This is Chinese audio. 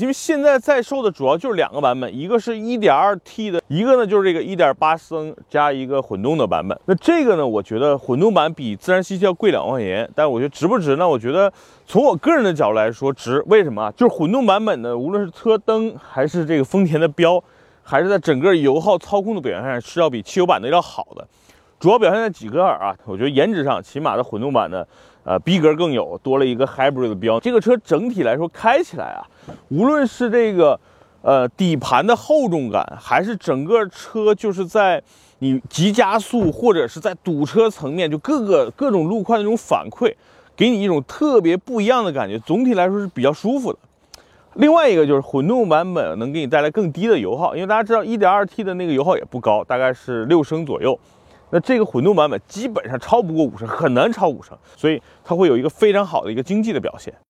因为现在在售的主要就是两个版本，一个是 1.2T 的，一个呢就是这个1.8升加一个混动的版本。那这个呢，我觉得混动版比自然吸气要贵两万块钱，但我觉得值不值呢？我觉得从我个人的角度来说值。为什么？就是混动版本的，无论是车灯还是这个丰田的标，还是在整个油耗操控的表现上是要比汽油版的要好的。主要表现在几个啊？我觉得颜值上，起码的混动版的，呃，逼格更有，多了一个 hybrid 的标。这个车整体来说开起来啊，无论是这个，呃，底盘的厚重感，还是整个车就是在你急加速或者是在堵车层面，就各个各种路况的那种反馈，给你一种特别不一样的感觉。总体来说是比较舒服的。另外一个就是混动版本能给你带来更低的油耗，因为大家知道 1.2T 的那个油耗也不高，大概是六升左右。那这个混动版本基本上超不过五升，很难超五升，所以它会有一个非常好的一个经济的表现。